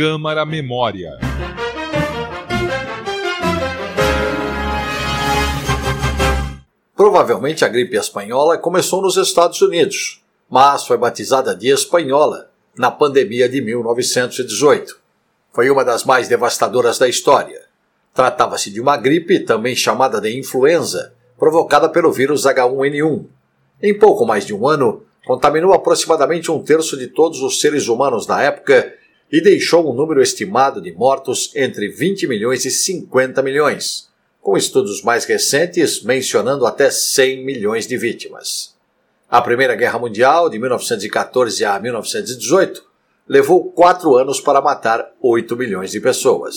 Câmara Memória. Provavelmente a gripe espanhola começou nos Estados Unidos, mas foi batizada de espanhola na pandemia de 1918. Foi uma das mais devastadoras da história. Tratava-se de uma gripe, também chamada de influenza, provocada pelo vírus H1N1. Em pouco mais de um ano, contaminou aproximadamente um terço de todos os seres humanos na época e deixou um número estimado de mortos entre 20 milhões e 50 milhões com estudos mais recentes mencionando até 100 milhões de vítimas. A Primeira Guerra Mundial, de 1914 a 1918, levou quatro anos para matar 8 milhões de pessoas.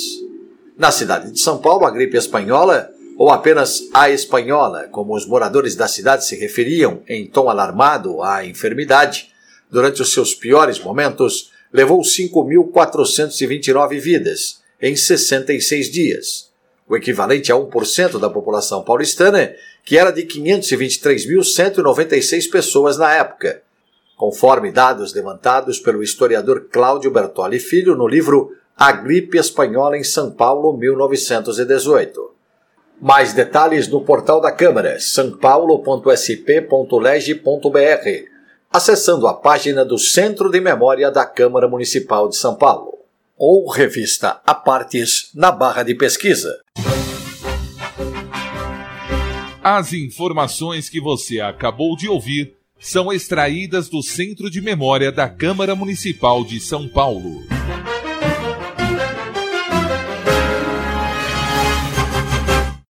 Na cidade de São Paulo, a gripe espanhola, ou apenas a espanhola, como os moradores da cidade se referiam em tom alarmado à enfermidade, durante os seus piores momentos, levou 5.429 vidas em 66 dias o equivalente a 1% da população paulistana, que era de 523.196 pessoas na época, conforme dados levantados pelo historiador Cláudio Bertoli Filho no livro A Gripe Espanhola em São Paulo, 1918. Mais detalhes no portal da Câmara, sãopaulo.sp.lege.br, acessando a página do Centro de Memória da Câmara Municipal de São Paulo ou revista a partes na barra de pesquisa. As informações que você acabou de ouvir são extraídas do Centro de Memória da Câmara Municipal de São Paulo.